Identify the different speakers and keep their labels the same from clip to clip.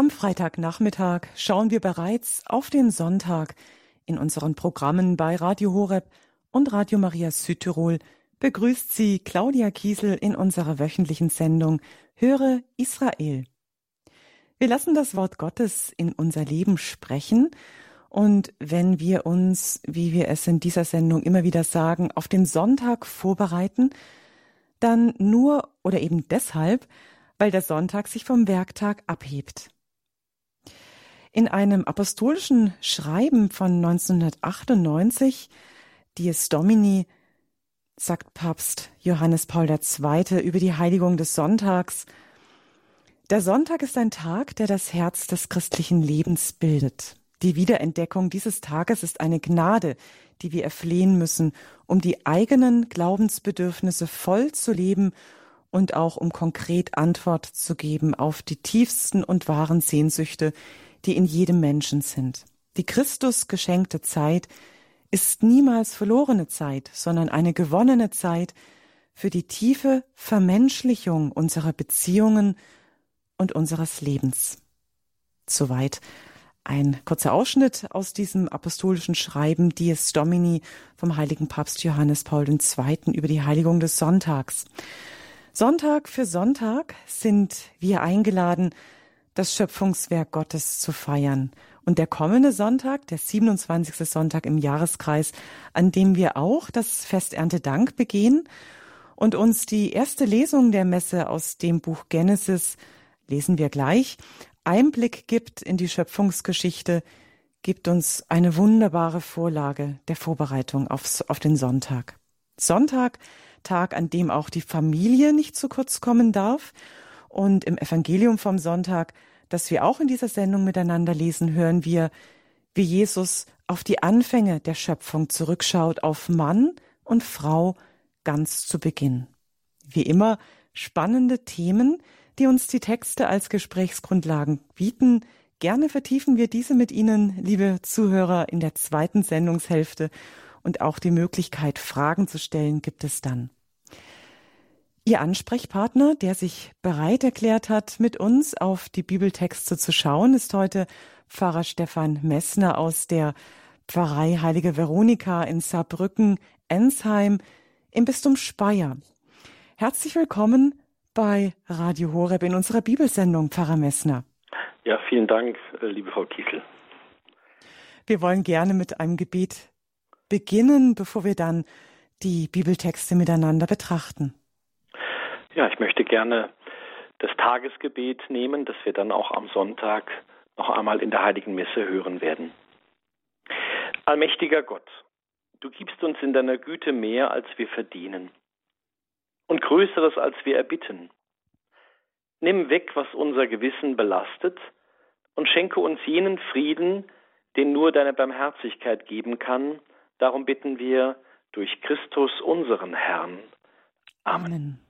Speaker 1: Am Freitagnachmittag schauen wir bereits auf den Sonntag. In unseren Programmen bei Radio Horeb und Radio Maria Südtirol begrüßt sie Claudia Kiesel in unserer wöchentlichen Sendung Höre Israel. Wir lassen das Wort Gottes in unser Leben sprechen und wenn wir uns, wie wir es in dieser Sendung immer wieder sagen, auf den Sonntag vorbereiten, dann nur oder eben deshalb, weil der Sonntag sich vom Werktag abhebt. In einem apostolischen Schreiben von 1998, Dies Domini, sagt Papst Johannes Paul II. über die Heiligung des Sonntags, der Sonntag ist ein Tag, der das Herz des christlichen Lebens bildet. Die Wiederentdeckung dieses Tages ist eine Gnade, die wir erflehen müssen, um die eigenen Glaubensbedürfnisse voll zu leben und auch um konkret Antwort zu geben auf die tiefsten und wahren Sehnsüchte, die in jedem Menschen sind. Die Christus geschenkte Zeit ist niemals verlorene Zeit, sondern eine gewonnene Zeit für die tiefe Vermenschlichung unserer Beziehungen und unseres Lebens. Soweit ein kurzer Ausschnitt aus diesem apostolischen Schreiben Dies Domini vom heiligen Papst Johannes Paul II. über die Heiligung des Sonntags. Sonntag für Sonntag sind wir eingeladen, das Schöpfungswerk Gottes zu feiern. Und der kommende Sonntag, der 27. Sonntag im Jahreskreis, an dem wir auch das Fest Erntedank begehen und uns die erste Lesung der Messe aus dem Buch Genesis, lesen wir gleich, Einblick gibt in die Schöpfungsgeschichte, gibt uns eine wunderbare Vorlage der Vorbereitung aufs, auf den Sonntag. Sonntag, Tag, an dem auch die Familie nicht zu kurz kommen darf und im Evangelium vom Sonntag, das wir auch in dieser Sendung miteinander lesen, hören wir, wie Jesus auf die Anfänge der Schöpfung zurückschaut, auf Mann und Frau ganz zu Beginn. Wie immer spannende Themen, die uns die Texte als Gesprächsgrundlagen bieten. Gerne vertiefen wir diese mit Ihnen, liebe Zuhörer, in der zweiten Sendungshälfte und auch die Möglichkeit, Fragen zu stellen, gibt es dann. Ihr Ansprechpartner, der sich bereit erklärt hat, mit uns auf die Bibeltexte zu schauen, ist heute Pfarrer Stefan Messner aus der Pfarrei Heilige Veronika in Saarbrücken-Ensheim im Bistum Speyer. Herzlich willkommen bei Radio Horeb in unserer Bibelsendung, Pfarrer Messner.
Speaker 2: Ja, vielen Dank, äh, liebe Frau Kiesel.
Speaker 1: Wir wollen gerne mit einem Gebet beginnen, bevor wir dann die Bibeltexte miteinander betrachten.
Speaker 2: Ja, ich möchte gerne das Tagesgebet nehmen, das wir dann auch am Sonntag noch einmal in der heiligen Messe hören werden. Allmächtiger Gott, du gibst uns in deiner Güte mehr, als wir verdienen und Größeres, als wir erbitten. Nimm weg, was unser Gewissen belastet und schenke uns jenen Frieden, den nur deine Barmherzigkeit geben kann. Darum bitten wir durch Christus unseren Herrn. Amen. Amen.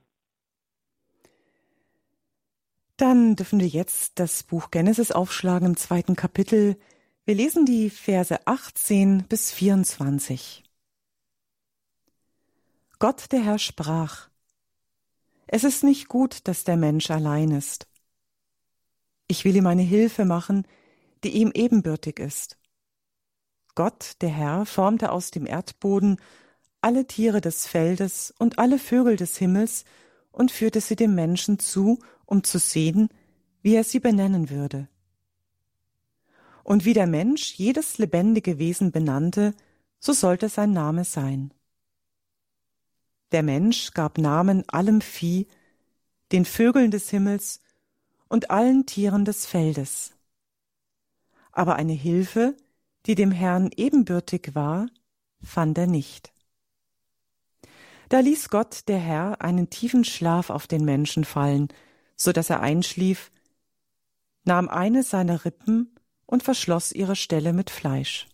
Speaker 1: Dann dürfen wir jetzt das Buch Genesis aufschlagen im zweiten Kapitel. Wir lesen die Verse 18 bis 24. Gott der Herr sprach, Es ist nicht gut, dass der Mensch allein ist. Ich will ihm eine Hilfe machen, die ihm ebenbürtig ist. Gott, der Herr, formte aus dem Erdboden alle Tiere des Feldes und alle Vögel des Himmels und führte sie dem Menschen zu um zu sehen, wie er sie benennen würde. Und wie der Mensch jedes lebendige Wesen benannte, so sollte sein Name sein. Der Mensch gab Namen allem Vieh, den Vögeln des Himmels und allen Tieren des Feldes. Aber eine Hilfe, die dem Herrn ebenbürtig war, fand er nicht. Da ließ Gott der Herr einen tiefen Schlaf auf den Menschen fallen, so dass er einschlief, nahm eine seiner Rippen und verschloss ihre Stelle mit Fleisch.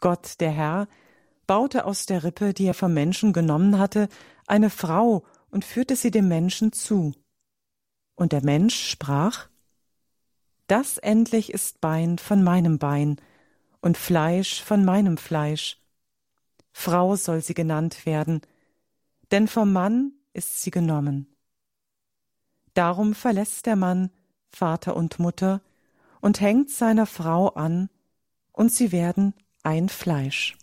Speaker 1: Gott, der Herr, baute aus der Rippe, die er vom Menschen genommen hatte, eine Frau und führte sie dem Menschen zu. Und der Mensch sprach, Das endlich ist Bein von meinem Bein und Fleisch von meinem Fleisch. Frau soll sie genannt werden, denn vom Mann ist sie genommen. Darum verlässt der Mann Vater und Mutter, und hängt seiner Frau an, und sie werden ein Fleisch.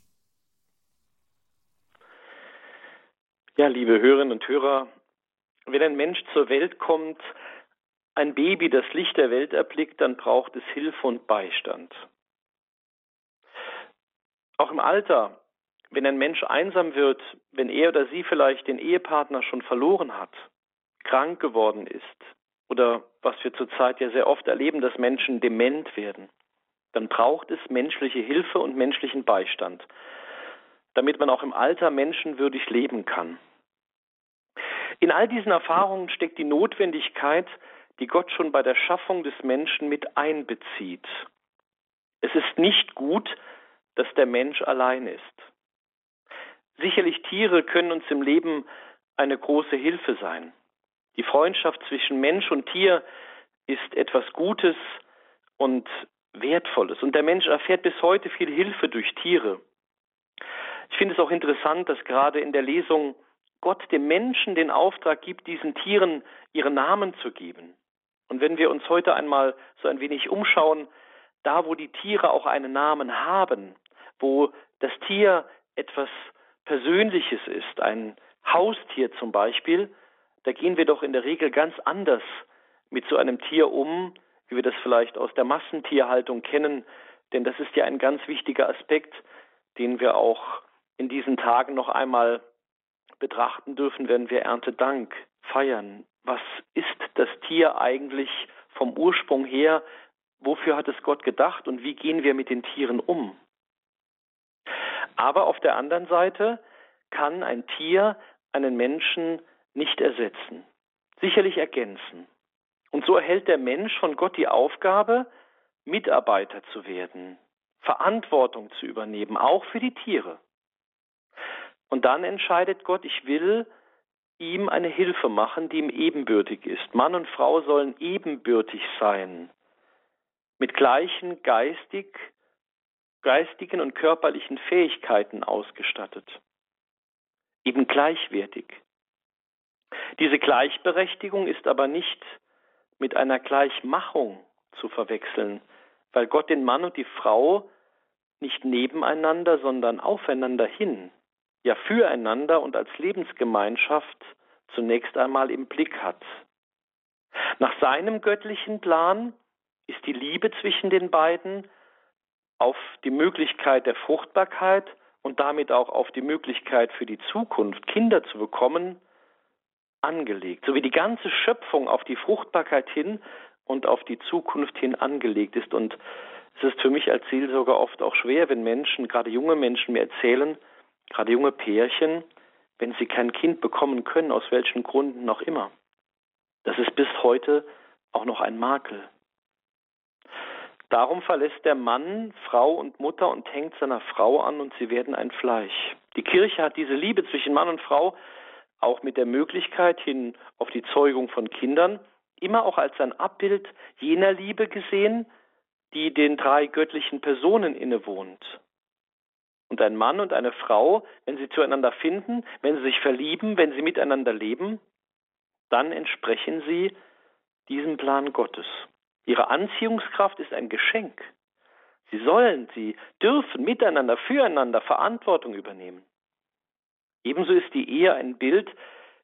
Speaker 2: Ja, liebe Hörerinnen und Hörer, wenn ein Mensch zur Welt kommt, ein Baby das Licht der Welt erblickt, dann braucht es Hilfe und Beistand. Auch im Alter, wenn ein Mensch einsam wird, wenn er oder sie vielleicht den Ehepartner schon verloren hat, krank geworden ist oder was wir zurzeit ja sehr oft erleben, dass Menschen dement werden, dann braucht es menschliche Hilfe und menschlichen Beistand, damit man auch im Alter menschenwürdig leben kann. In all diesen Erfahrungen steckt die Notwendigkeit, die Gott schon bei der Schaffung des Menschen mit einbezieht. Es ist nicht gut, dass der Mensch allein ist. Sicherlich Tiere können uns im Leben eine große Hilfe sein. Die Freundschaft zwischen Mensch und Tier ist etwas Gutes und Wertvolles. Und der Mensch erfährt bis heute viel Hilfe durch Tiere. Ich finde es auch interessant, dass gerade in der Lesung Gott dem Menschen den Auftrag gibt, diesen Tieren ihre Namen zu geben. Und wenn wir uns heute einmal so ein wenig umschauen, da wo die Tiere auch einen Namen haben, wo das Tier etwas Persönliches ist, ein Haustier zum Beispiel, da gehen wir doch in der Regel ganz anders mit so einem Tier um, wie wir das vielleicht aus der Massentierhaltung kennen, denn das ist ja ein ganz wichtiger Aspekt, den wir auch in diesen Tagen noch einmal betrachten dürfen, wenn wir Erntedank feiern. Was ist das Tier eigentlich vom Ursprung her? Wofür hat es Gott gedacht und wie gehen wir mit den Tieren um? Aber auf der anderen Seite kann ein Tier einen Menschen nicht ersetzen, sicherlich ergänzen. Und so erhält der Mensch von Gott die Aufgabe, Mitarbeiter zu werden, Verantwortung zu übernehmen, auch für die Tiere. Und dann entscheidet Gott, ich will ihm eine Hilfe machen, die ihm ebenbürtig ist. Mann und Frau sollen ebenbürtig sein, mit gleichen geistig, geistigen und körperlichen Fähigkeiten ausgestattet, eben gleichwertig. Diese Gleichberechtigung ist aber nicht mit einer Gleichmachung zu verwechseln, weil Gott den Mann und die Frau nicht nebeneinander, sondern aufeinander hin ja füreinander und als Lebensgemeinschaft zunächst einmal im Blick hat. Nach seinem göttlichen Plan ist die Liebe zwischen den beiden auf die Möglichkeit der Fruchtbarkeit und damit auch auf die Möglichkeit für die Zukunft, Kinder zu bekommen, angelegt, so wie die ganze Schöpfung auf die Fruchtbarkeit hin und auf die Zukunft hin angelegt ist. Und es ist für mich als Seelsorger oft auch schwer, wenn Menschen, gerade junge Menschen, mir erzählen, gerade junge Pärchen, wenn sie kein Kind bekommen können, aus welchen Gründen noch immer. Das ist bis heute auch noch ein Makel. Darum verlässt der Mann Frau und Mutter und hängt seiner Frau an und sie werden ein Fleisch. Die Kirche hat diese Liebe zwischen Mann und Frau auch mit der Möglichkeit hin auf die Zeugung von Kindern immer auch als ein Abbild jener Liebe gesehen, die den drei göttlichen Personen innewohnt. Und ein Mann und eine Frau, wenn sie zueinander finden, wenn sie sich verlieben, wenn sie miteinander leben, dann entsprechen sie diesem Plan Gottes. Ihre Anziehungskraft ist ein Geschenk. Sie sollen, sie dürfen miteinander, füreinander Verantwortung übernehmen. Ebenso ist die Ehe ein Bild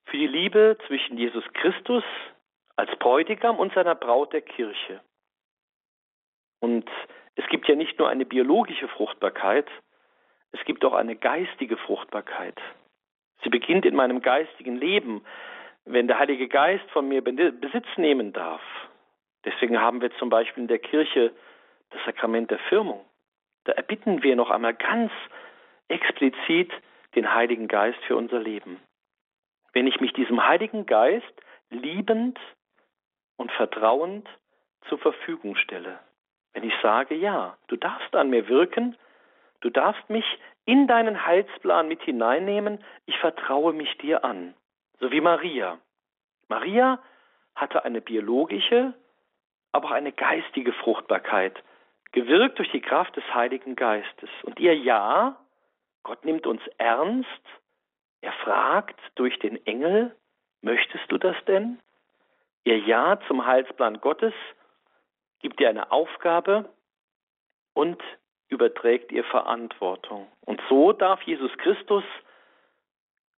Speaker 2: für die Liebe zwischen Jesus Christus als Bräutigam und seiner Braut der Kirche. Und es gibt ja nicht nur eine biologische Fruchtbarkeit, es gibt auch eine geistige Fruchtbarkeit. Sie beginnt in meinem geistigen Leben, wenn der Heilige Geist von mir Besitz nehmen darf. Deswegen haben wir zum Beispiel in der Kirche das Sakrament der Firmung. Da erbitten wir noch einmal ganz explizit den Heiligen Geist für unser Leben. Wenn ich mich diesem Heiligen Geist liebend und vertrauend zur Verfügung stelle, wenn ich sage, ja, du darfst an mir wirken, Du darfst mich in deinen Heilsplan mit hineinnehmen. Ich vertraue mich dir an. So wie Maria. Maria hatte eine biologische, aber auch eine geistige Fruchtbarkeit, gewirkt durch die Kraft des Heiligen Geistes. Und ihr Ja, Gott nimmt uns ernst, er fragt durch den Engel, möchtest du das denn? Ihr Ja zum Heilsplan Gottes gibt ihr eine Aufgabe und überträgt ihr Verantwortung. Und so darf Jesus Christus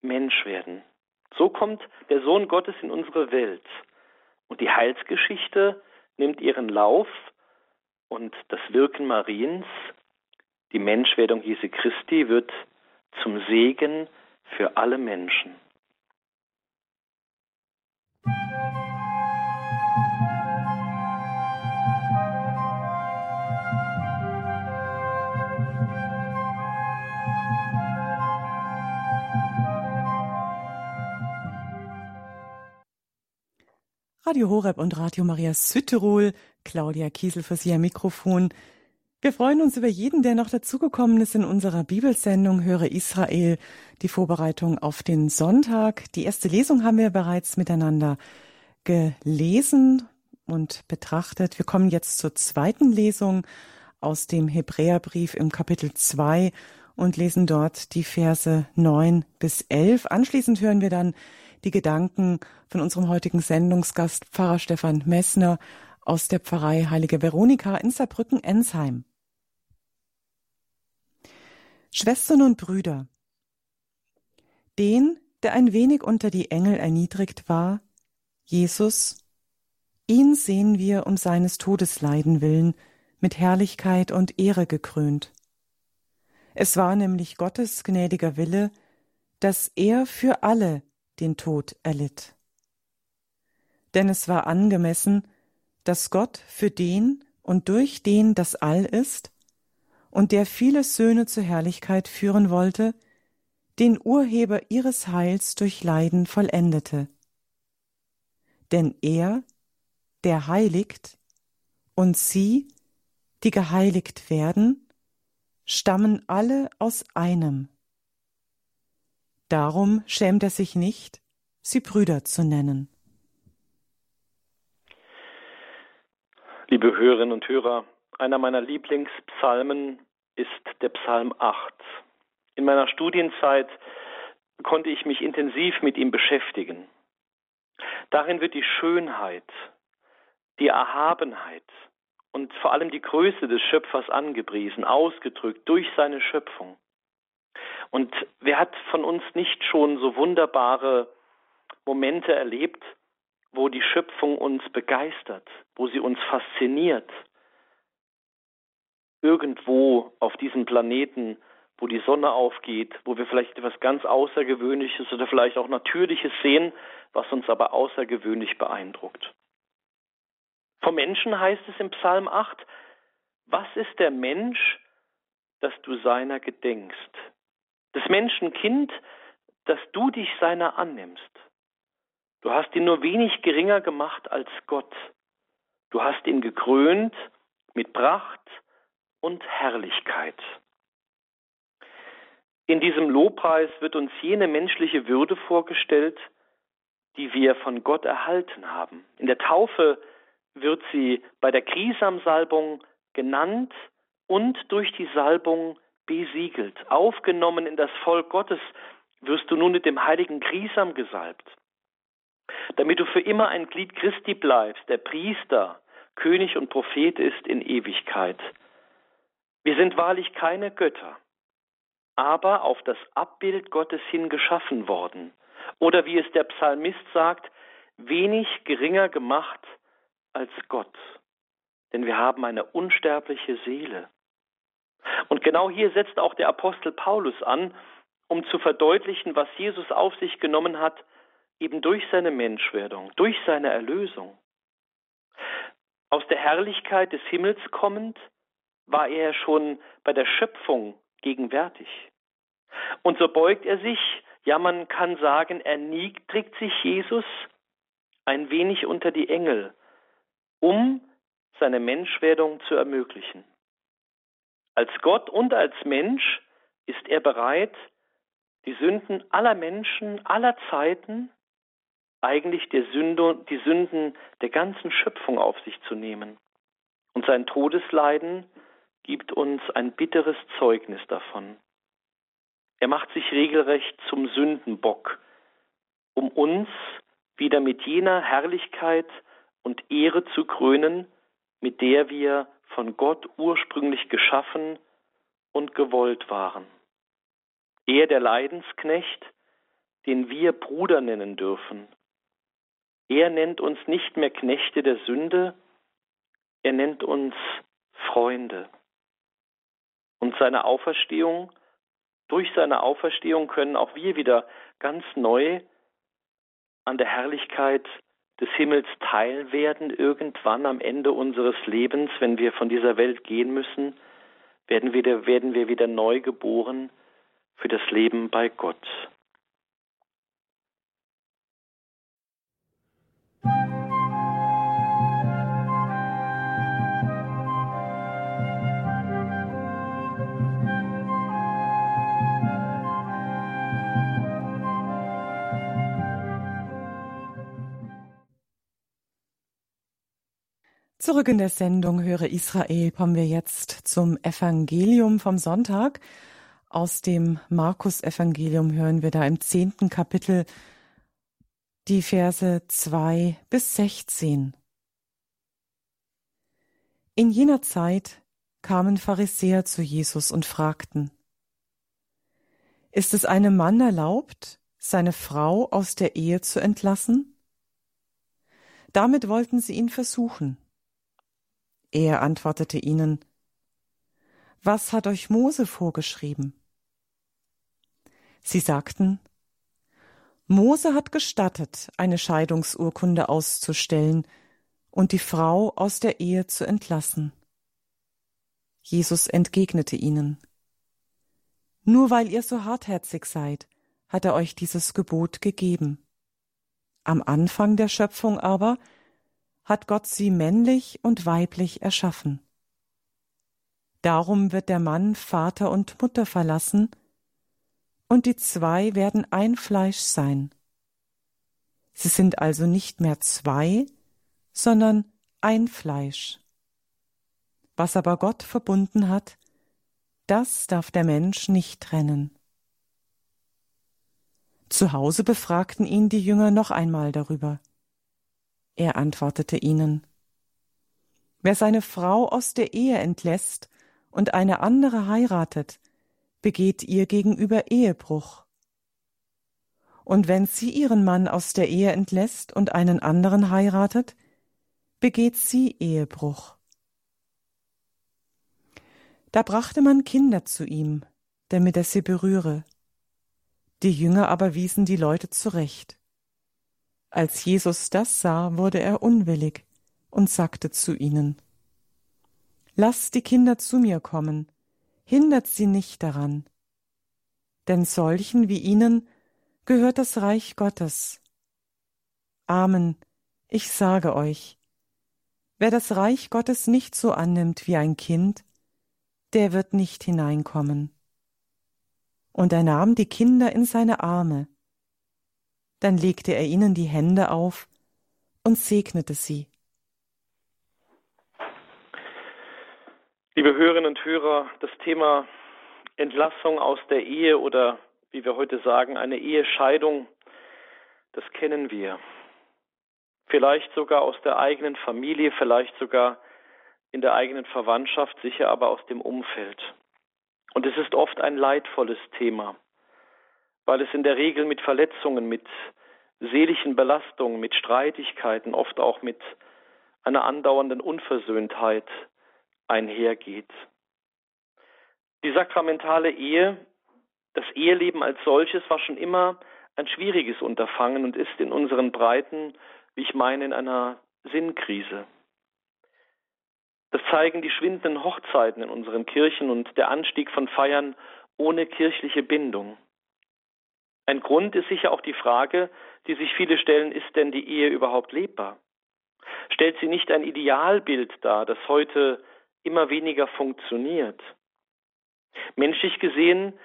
Speaker 2: Mensch werden. So kommt der Sohn Gottes in unsere Welt. Und die Heilsgeschichte nimmt ihren Lauf und das Wirken Mariens, die Menschwerdung Jesu Christi, wird zum Segen für alle Menschen.
Speaker 1: Radio Horeb und Radio Maria Südtirol. Claudia Kiesel für Sie am Mikrofon. Wir freuen uns über jeden, der noch dazugekommen ist in unserer Bibelsendung Höre Israel, die Vorbereitung auf den Sonntag. Die erste Lesung haben wir bereits miteinander gelesen und betrachtet. Wir kommen jetzt zur zweiten Lesung aus dem Hebräerbrief im Kapitel 2 und lesen dort die Verse 9 bis 11. Anschließend hören wir dann die Gedanken von unserem heutigen Sendungsgast Pfarrer Stefan Messner aus der Pfarrei Heilige Veronika in Saarbrücken-Ensheim. Schwestern und Brüder, den, der ein wenig unter die Engel erniedrigt war, Jesus, ihn sehen wir um seines Todesleiden willen mit Herrlichkeit und Ehre gekrönt. Es war nämlich Gottes gnädiger Wille, dass er für alle den Tod erlitt. Denn es war angemessen, dass Gott für den und durch den das All ist und der viele Söhne zur Herrlichkeit führen wollte, den Urheber ihres Heils durch Leiden vollendete. Denn er, der heiligt, und sie, die geheiligt werden, stammen alle aus einem. Darum schämt er sich nicht, sie Brüder zu nennen.
Speaker 2: Liebe Hörerinnen und Hörer, einer meiner Lieblingspsalmen ist der Psalm 8. In meiner Studienzeit konnte ich mich intensiv mit ihm beschäftigen. Darin wird die Schönheit, die Erhabenheit und vor allem die Größe des Schöpfers angepriesen, ausgedrückt durch seine Schöpfung. Und wer hat von uns nicht schon so wunderbare Momente erlebt, wo die Schöpfung uns begeistert, wo sie uns fasziniert? Irgendwo auf diesem Planeten, wo die Sonne aufgeht, wo wir vielleicht etwas ganz Außergewöhnliches oder vielleicht auch Natürliches sehen, was uns aber außergewöhnlich beeindruckt. Vom Menschen heißt es im Psalm 8, was ist der Mensch, dass du seiner gedenkst? des Menschenkind, dass du dich seiner annimmst. Du hast ihn nur wenig geringer gemacht als Gott. Du hast ihn gekrönt mit Pracht und Herrlichkeit. In diesem Lobpreis wird uns jene menschliche Würde vorgestellt, die wir von Gott erhalten haben. In der Taufe wird sie bei der Krisamsalbung genannt und durch die Salbung besiegelt, aufgenommen in das Volk Gottes, wirst du nun mit dem heiligen Grisam gesalbt. Damit du für immer ein Glied Christi bleibst, der Priester, König und Prophet ist in Ewigkeit. Wir sind wahrlich keine Götter, aber auf das Abbild Gottes hin geschaffen worden. Oder wie es der Psalmist sagt, wenig geringer gemacht als Gott. Denn wir haben eine unsterbliche Seele. Und genau hier setzt auch der Apostel Paulus an, um zu verdeutlichen, was Jesus auf sich genommen hat, eben durch seine Menschwerdung, durch seine Erlösung. Aus der Herrlichkeit des Himmels kommend, war er schon bei der Schöpfung gegenwärtig. Und so beugt er sich, ja man kann sagen, erniedrigt sich Jesus ein wenig unter die Engel, um seine Menschwerdung zu ermöglichen. Als Gott und als Mensch ist er bereit, die Sünden aller Menschen, aller Zeiten, eigentlich die Sünden der ganzen Schöpfung auf sich zu nehmen. Und sein Todesleiden gibt uns ein bitteres Zeugnis davon. Er macht sich regelrecht zum Sündenbock, um uns wieder mit jener Herrlichkeit und Ehre zu krönen, mit der wir von Gott ursprünglich geschaffen und gewollt waren. Er, der Leidensknecht, den wir Bruder nennen dürfen. Er nennt uns nicht mehr Knechte der Sünde, er nennt uns Freunde. Und seine Auferstehung, durch seine Auferstehung können auch wir wieder ganz neu an der Herrlichkeit des Himmels teil werden, irgendwann am Ende unseres Lebens, wenn wir von dieser Welt gehen müssen, werden wir, werden wir wieder neu geboren für das Leben bei Gott.
Speaker 1: Zurück in der Sendung Höre Israel kommen wir jetzt zum Evangelium vom Sonntag. Aus dem Markus-Evangelium hören wir da im zehnten Kapitel die Verse zwei bis sechzehn. In jener Zeit kamen Pharisäer zu Jesus und fragten, Ist es einem Mann erlaubt, seine Frau aus der Ehe zu entlassen? Damit wollten sie ihn versuchen. Er antwortete ihnen, Was hat euch Mose vorgeschrieben? Sie sagten, Mose hat gestattet, eine Scheidungsurkunde auszustellen und die Frau aus der Ehe zu entlassen. Jesus entgegnete ihnen, Nur weil ihr so hartherzig seid, hat er euch dieses Gebot gegeben. Am Anfang der Schöpfung aber hat Gott sie männlich und weiblich erschaffen. Darum wird der Mann Vater und Mutter verlassen, und die zwei werden ein Fleisch sein. Sie sind also nicht mehr zwei, sondern ein Fleisch. Was aber Gott verbunden hat, das darf der Mensch nicht trennen. Zu Hause befragten ihn die Jünger noch einmal darüber. Er antwortete ihnen Wer seine Frau aus der Ehe entlässt und eine andere heiratet, begeht ihr gegenüber Ehebruch. Und wenn sie ihren Mann aus der Ehe entlässt und einen anderen heiratet, begeht sie Ehebruch. Da brachte man Kinder zu ihm, damit er sie berühre. Die Jünger aber wiesen die Leute zurecht. Als Jesus das sah, wurde er unwillig und sagte zu ihnen Lasst die Kinder zu mir kommen, hindert sie nicht daran, denn solchen wie ihnen gehört das Reich Gottes. Amen, ich sage euch, wer das Reich Gottes nicht so annimmt wie ein Kind, der wird nicht hineinkommen. Und er nahm die Kinder in seine Arme, dann legte er ihnen die Hände auf und segnete sie.
Speaker 2: Liebe Hörerinnen und Hörer, das Thema Entlassung aus der Ehe oder wie wir heute sagen, eine Ehescheidung, das kennen wir. Vielleicht sogar aus der eigenen Familie, vielleicht sogar in der eigenen Verwandtschaft, sicher aber aus dem Umfeld. Und es ist oft ein leidvolles Thema weil es in der Regel mit Verletzungen, mit seelischen Belastungen, mit Streitigkeiten, oft auch mit einer andauernden Unversöhntheit einhergeht. Die sakramentale Ehe, das Eheleben als solches war schon immer ein schwieriges Unterfangen und ist in unseren Breiten, wie ich meine, in einer Sinnkrise. Das zeigen die schwindenden Hochzeiten in unseren Kirchen und der Anstieg von Feiern ohne kirchliche Bindung. Ein Grund ist sicher auch die Frage, die sich viele stellen, ist denn die Ehe überhaupt lebbar? Stellt sie nicht ein Idealbild dar, das heute immer weniger funktioniert? Menschlich gesehen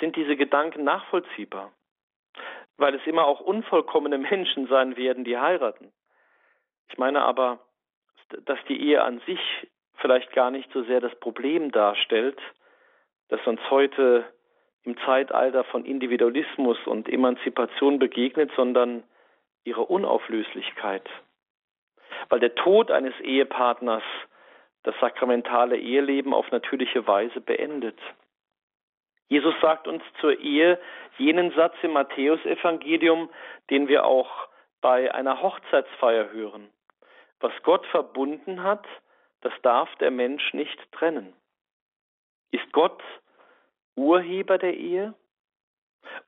Speaker 2: sind diese Gedanken nachvollziehbar, weil es immer auch unvollkommene Menschen sein werden, die heiraten. Ich meine aber, dass die Ehe an sich vielleicht gar nicht so sehr das Problem darstellt, das uns heute im Zeitalter von Individualismus und Emanzipation begegnet, sondern ihre Unauflöslichkeit. Weil der Tod eines Ehepartners das sakramentale Eheleben auf natürliche Weise beendet. Jesus sagt uns zur Ehe jenen Satz im Matthäusevangelium, den wir auch bei einer Hochzeitsfeier hören. Was Gott verbunden hat, das darf der Mensch nicht trennen. Ist Gott Urheber der Ehe?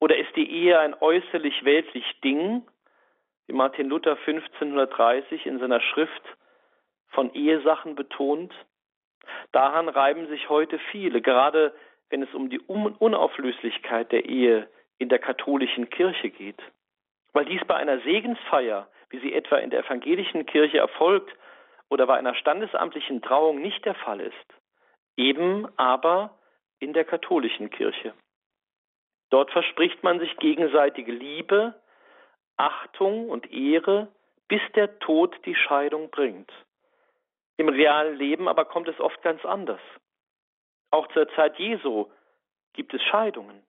Speaker 2: Oder ist die Ehe ein äußerlich weltlich Ding, wie Martin Luther 1530 in seiner Schrift von Ehesachen betont? Daran reiben sich heute viele, gerade wenn es um die Unauflöslichkeit der Ehe in der katholischen Kirche geht. Weil dies bei einer Segensfeier, wie sie etwa in der evangelischen Kirche erfolgt, oder bei einer standesamtlichen Trauung nicht der Fall ist, eben aber in der katholischen Kirche. Dort verspricht man sich gegenseitige Liebe, Achtung und Ehre, bis der Tod die Scheidung bringt. Im realen Leben aber kommt es oft ganz anders. Auch zur Zeit Jesu gibt es Scheidungen.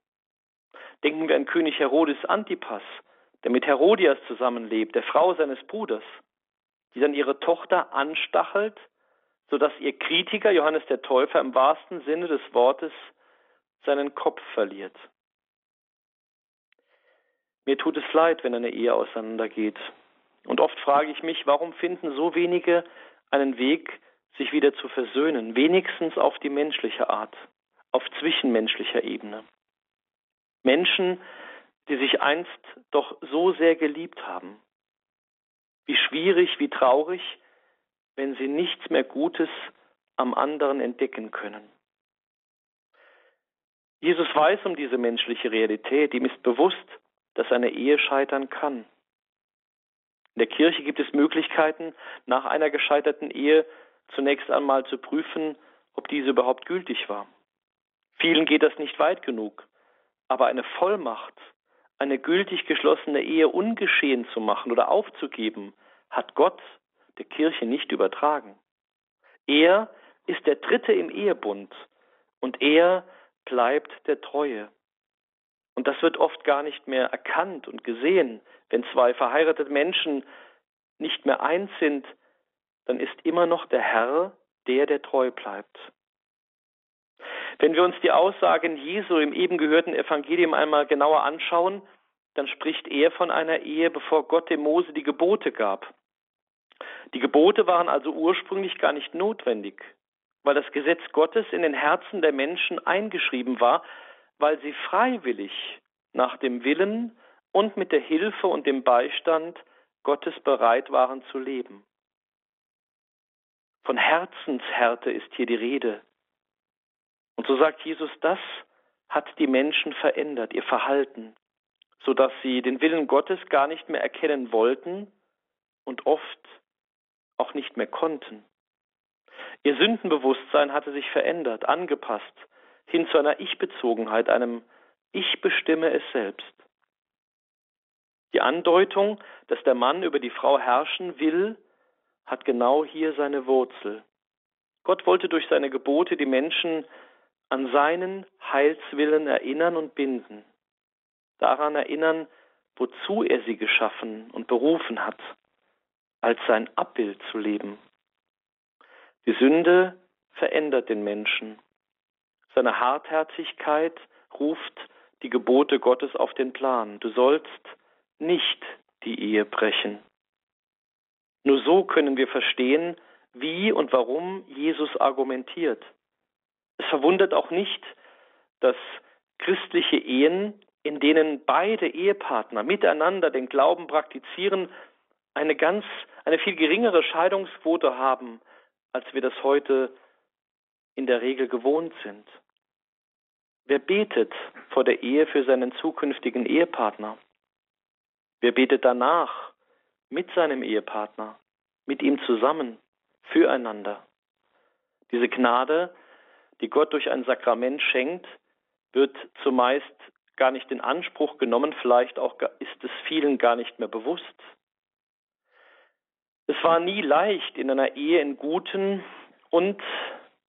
Speaker 2: Denken wir an König Herodes Antipas, der mit Herodias zusammenlebt, der Frau seines Bruders, die dann ihre Tochter anstachelt, sodass ihr Kritiker Johannes der Täufer im wahrsten Sinne des Wortes seinen Kopf verliert. Mir tut es leid, wenn eine Ehe auseinandergeht. Und oft frage ich mich, warum finden so wenige einen Weg, sich wieder zu versöhnen, wenigstens auf die menschliche Art, auf zwischenmenschlicher Ebene. Menschen, die sich einst doch so sehr geliebt haben. Wie schwierig, wie traurig, wenn sie nichts mehr Gutes am anderen entdecken können. Jesus weiß um diese menschliche Realität, ihm ist bewusst, dass eine Ehe scheitern kann. In der Kirche gibt es Möglichkeiten, nach einer gescheiterten Ehe zunächst einmal zu prüfen, ob diese überhaupt gültig war. Vielen geht das nicht weit genug, aber eine Vollmacht, eine gültig geschlossene Ehe ungeschehen zu machen oder aufzugeben, hat Gott der Kirche nicht übertragen. Er ist der Dritte im Ehebund und er bleibt der Treue. Und das wird oft gar nicht mehr erkannt und gesehen. Wenn zwei verheiratete Menschen nicht mehr eins sind, dann ist immer noch der Herr der, der treu bleibt. Wenn wir uns die Aussagen Jesu im eben gehörten Evangelium einmal genauer anschauen, dann spricht er von einer Ehe, bevor Gott dem Mose die Gebote gab. Die Gebote waren also ursprünglich gar nicht notwendig, weil das Gesetz Gottes in den Herzen der Menschen eingeschrieben war, weil sie freiwillig nach dem Willen und mit der Hilfe und dem Beistand Gottes bereit waren zu leben. Von Herzenshärte ist hier die Rede. Und so sagt Jesus, das hat die Menschen verändert, ihr Verhalten, so dass sie den Willen Gottes gar nicht mehr erkennen wollten und oft auch nicht mehr konnten. Ihr Sündenbewusstsein hatte sich verändert, angepasst, hin zu einer Ich-Bezogenheit, einem Ich bestimme es selbst. Die Andeutung, dass der Mann über die Frau herrschen will, hat genau hier seine Wurzel. Gott wollte durch seine Gebote die Menschen an seinen Heilswillen erinnern und binden, daran erinnern, wozu er sie geschaffen und berufen hat, als sein Abbild zu leben. Die Sünde verändert den Menschen. Seine Hartherzigkeit ruft die Gebote Gottes auf den Plan. Du sollst nicht die Ehe brechen. Nur so können wir verstehen, wie und warum Jesus argumentiert. Es verwundert auch nicht, dass christliche Ehen, in denen beide Ehepartner miteinander den Glauben praktizieren, eine ganz, eine viel geringere Scheidungsquote haben, als wir das heute in der Regel gewohnt sind. Wer betet vor der Ehe für seinen zukünftigen Ehepartner? Wer betet danach mit seinem Ehepartner, mit ihm zusammen, füreinander? Diese Gnade, die Gott durch ein Sakrament schenkt, wird zumeist gar nicht in Anspruch genommen, vielleicht auch ist es vielen gar nicht mehr bewusst. Es war nie leicht, in einer Ehe in guten und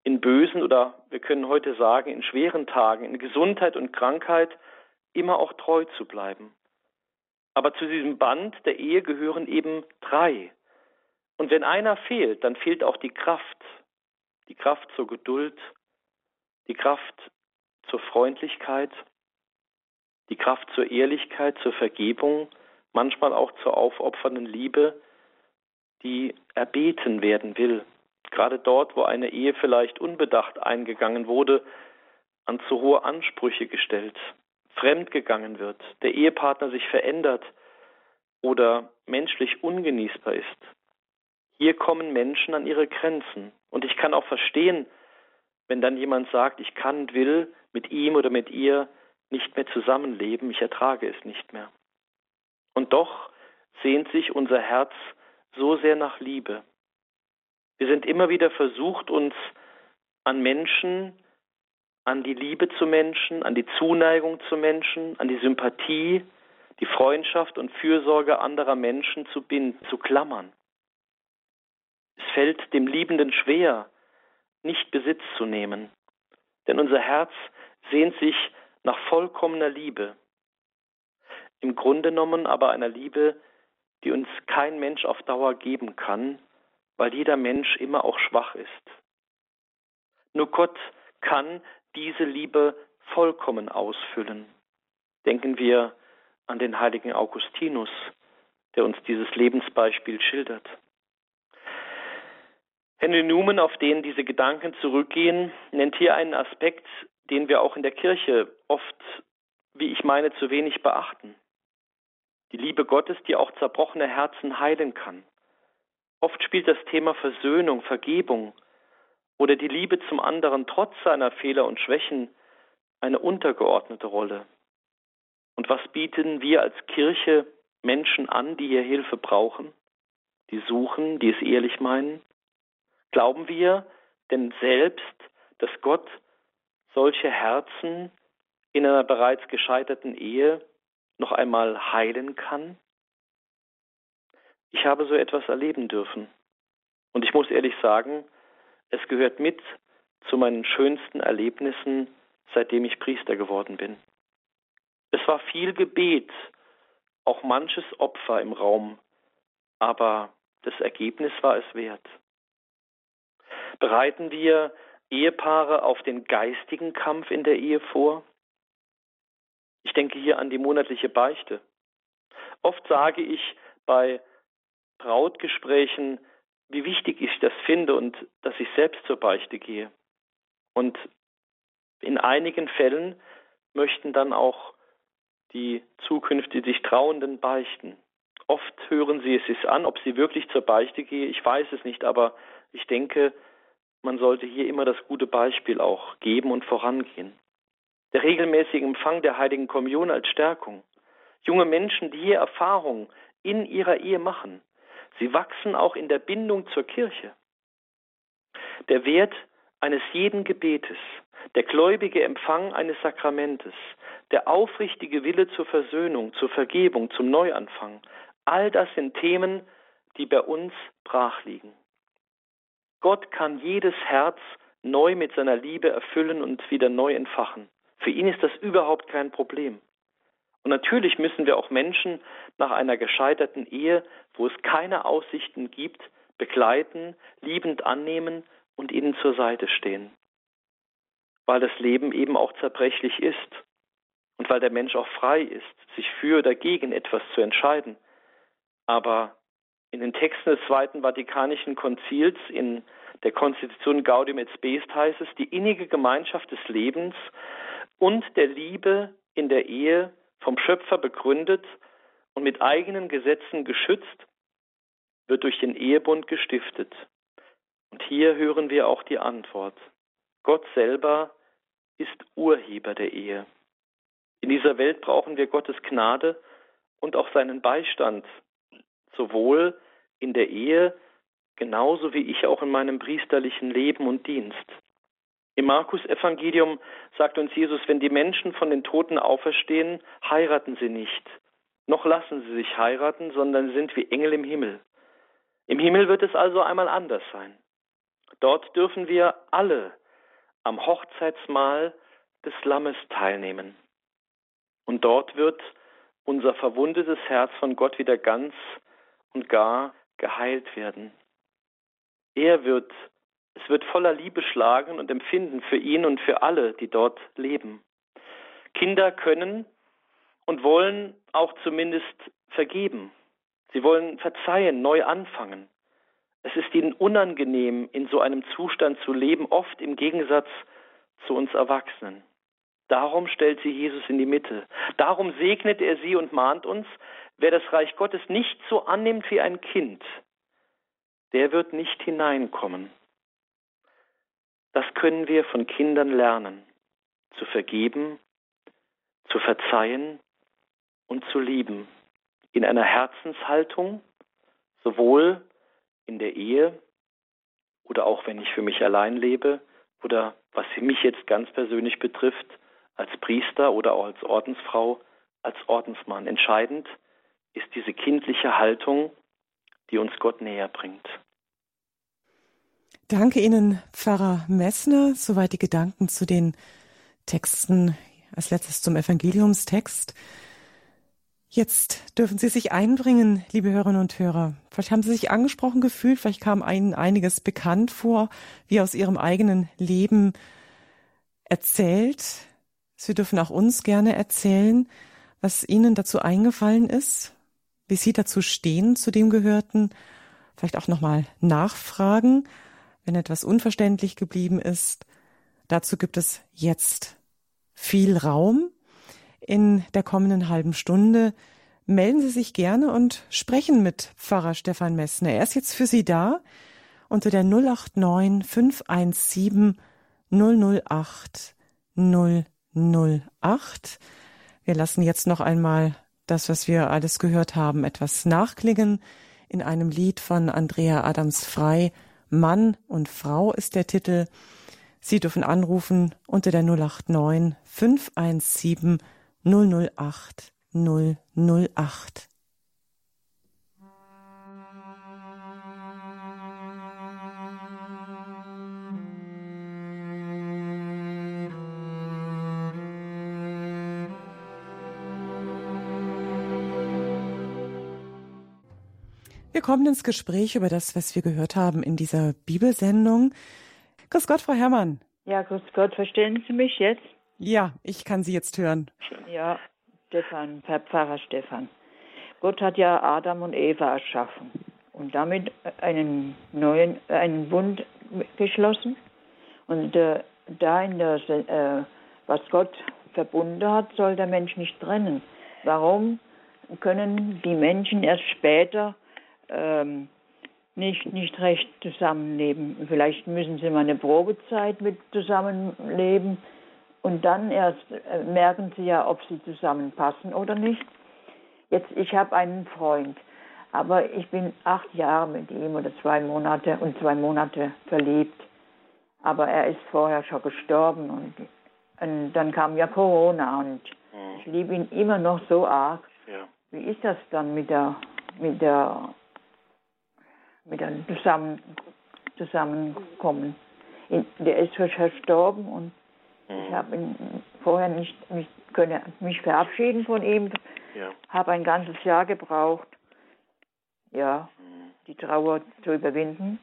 Speaker 2: in bösen oder wir können heute sagen, in schweren Tagen, in Gesundheit und Krankheit immer auch treu zu bleiben. Aber zu diesem Band der Ehe gehören eben drei. Und wenn einer fehlt, dann fehlt auch die Kraft. Die Kraft zur Geduld, die Kraft zur Freundlichkeit, die Kraft zur Ehrlichkeit, zur Vergebung, manchmal auch zur aufopfernden Liebe, die erbeten werden will. Gerade dort, wo eine Ehe vielleicht unbedacht eingegangen wurde, an zu hohe Ansprüche gestellt, fremdgegangen wird, der Ehepartner sich verändert oder menschlich ungenießbar ist. Hier kommen Menschen an ihre Grenzen. Und ich kann auch verstehen, wenn dann jemand sagt, ich kann und will mit ihm oder mit ihr nicht mehr zusammenleben, ich ertrage es nicht mehr. Und doch sehnt sich unser Herz so sehr nach Liebe. Wir sind immer wieder versucht, uns an Menschen, an die Liebe zu Menschen, an die Zuneigung zu Menschen, an die Sympathie, die Freundschaft und Fürsorge anderer Menschen zu binden, zu klammern. Es fällt dem Liebenden schwer, nicht Besitz zu nehmen, denn unser Herz sehnt sich nach vollkommener Liebe. Im Grunde genommen aber einer Liebe, die uns kein Mensch auf Dauer geben kann, weil jeder Mensch immer auch schwach ist. Nur Gott kann diese Liebe vollkommen ausfüllen. Denken wir an den heiligen Augustinus, der uns dieses Lebensbeispiel schildert. Henry Newman, auf den diese Gedanken zurückgehen, nennt hier einen Aspekt, den wir auch in der Kirche oft, wie ich meine, zu wenig beachten. Die Liebe Gottes, die auch zerbrochene Herzen heilen kann. Oft spielt das Thema Versöhnung, Vergebung oder die Liebe zum anderen trotz seiner Fehler und Schwächen eine untergeordnete Rolle. Und was bieten wir als Kirche Menschen an, die hier Hilfe brauchen, die suchen, die es ehrlich meinen? Glauben wir denn selbst, dass Gott solche Herzen in einer bereits gescheiterten Ehe noch einmal heilen kann? Ich habe so etwas erleben dürfen. Und ich muss ehrlich sagen, es gehört mit zu meinen schönsten Erlebnissen, seitdem ich Priester geworden bin. Es war viel Gebet, auch manches Opfer im Raum, aber das Ergebnis war es wert. Bereiten wir Ehepaare auf den geistigen Kampf in der Ehe vor? Ich denke hier an die monatliche Beichte. Oft sage ich bei Brautgesprächen, wie wichtig ich das finde und dass ich selbst zur Beichte gehe. Und in einigen Fällen möchten dann auch die zukünftig sich Trauenden beichten. Oft hören sie es sich an, ob sie wirklich zur Beichte gehe. Ich weiß es nicht, aber ich denke, man sollte hier immer das gute Beispiel auch geben und vorangehen. Der regelmäßige Empfang der Heiligen Kommunion als Stärkung. Junge Menschen, die hier Erfahrungen in ihrer Ehe machen, sie wachsen auch in der Bindung zur Kirche. Der Wert eines jeden Gebetes, der gläubige Empfang eines Sakramentes, der aufrichtige Wille zur Versöhnung, zur Vergebung, zum Neuanfang, all das sind Themen, die bei uns brach liegen. Gott kann jedes Herz neu mit seiner Liebe erfüllen und wieder neu entfachen. Für ihn ist das überhaupt kein Problem. Und natürlich müssen wir auch Menschen nach einer gescheiterten Ehe, wo es keine Aussichten gibt, begleiten, liebend annehmen und ihnen zur Seite stehen. Weil das Leben eben auch zerbrechlich ist und weil der Mensch auch frei ist, sich für oder gegen etwas zu entscheiden. Aber in den Texten des Zweiten Vatikanischen Konzils, in der Konstitution Gaudium et Spes heißt es, die innige Gemeinschaft des Lebens und der Liebe in der Ehe vom Schöpfer begründet und mit eigenen Gesetzen geschützt, wird durch den Ehebund gestiftet. Und hier hören wir auch die Antwort. Gott selber ist Urheber der Ehe. In dieser Welt brauchen wir Gottes Gnade und auch seinen Beistand, sowohl in der Ehe, genauso wie ich auch in meinem priesterlichen Leben und Dienst. Im Markus Evangelium sagt uns Jesus, wenn die Menschen von den Toten auferstehen, heiraten sie nicht, noch lassen sie sich heiraten, sondern sind wie Engel im Himmel. Im Himmel wird es also einmal anders sein. Dort dürfen wir alle am Hochzeitsmahl des Lammes teilnehmen. Und dort wird unser verwundetes Herz von Gott wieder ganz und gar geheilt werden. Er wird, es wird voller Liebe schlagen und empfinden für ihn und für alle, die dort leben. Kinder können und wollen auch zumindest vergeben. Sie wollen verzeihen, neu anfangen. Es ist ihnen unangenehm, in so einem Zustand zu leben, oft im Gegensatz zu uns Erwachsenen. Darum stellt sie Jesus in die Mitte. Darum segnet er sie und mahnt uns, wer das Reich Gottes nicht so annimmt wie ein Kind, der wird nicht hineinkommen. Das können wir von Kindern lernen, zu vergeben, zu verzeihen und zu lieben, in einer Herzenshaltung, sowohl in der Ehe oder auch wenn ich für mich allein lebe oder was mich jetzt ganz persönlich betrifft, als Priester oder auch als Ordensfrau, als Ordensmann. Entscheidend ist diese kindliche Haltung, die uns Gott näher bringt.
Speaker 1: Danke Ihnen, Pfarrer Messner. Soweit die Gedanken zu den Texten, als letztes zum Evangeliumstext. Jetzt dürfen Sie sich einbringen, liebe Hörerinnen und Hörer. Vielleicht haben Sie sich angesprochen gefühlt, vielleicht kam Ihnen einiges bekannt vor, wie aus Ihrem eigenen Leben erzählt. Sie dürfen auch uns gerne erzählen, was Ihnen dazu eingefallen ist, wie Sie dazu stehen zu dem Gehörten, vielleicht auch nochmal nachfragen, wenn etwas unverständlich geblieben ist. Dazu gibt es jetzt viel Raum. In der kommenden halben Stunde melden Sie sich gerne und sprechen mit Pfarrer Stefan Messner. Er ist jetzt für Sie da unter der 089 517 008 0 08. Wir lassen jetzt noch einmal das, was wir alles gehört haben, etwas nachklingen. In einem Lied von Andrea Adams Frei. Mann und Frau ist der Titel. Sie dürfen anrufen unter der 089 517 008 008. Wir kommen ins Gespräch über das, was wir gehört haben in dieser Bibelsendung. Grüß Gott, Frau Herrmann.
Speaker 3: Ja, grüß Gott, verstehen Sie mich jetzt?
Speaker 1: Ja, ich kann Sie jetzt hören.
Speaker 3: Ja, Stefan, Herr Pfarrer Stefan. Gott hat ja Adam und Eva erschaffen und damit einen neuen, einen Bund geschlossen. Und äh, da in der, äh, was Gott verbunden hat, soll der Mensch nicht trennen. Warum können die Menschen erst später ähm, nicht, nicht recht zusammenleben. Vielleicht müssen sie mal eine Probezeit mit zusammenleben und dann erst äh, merken sie ja, ob sie zusammenpassen oder nicht. Jetzt, ich habe einen Freund, aber ich bin acht Jahre mit ihm oder zwei Monate und zwei Monate verliebt. Aber er ist vorher schon gestorben und, und dann kam ja Corona und mhm. ich liebe ihn immer noch so arg. Ja. Wie ist das dann mit der, mit der mit einem zusammen, Zusammenkommen. Der ist verstorben und ich mhm. habe ihn vorher nicht, nicht können mich verabschieden von ihm. Ja. Habe ein ganzes Jahr gebraucht, ja, mhm. die Trauer zu überwinden.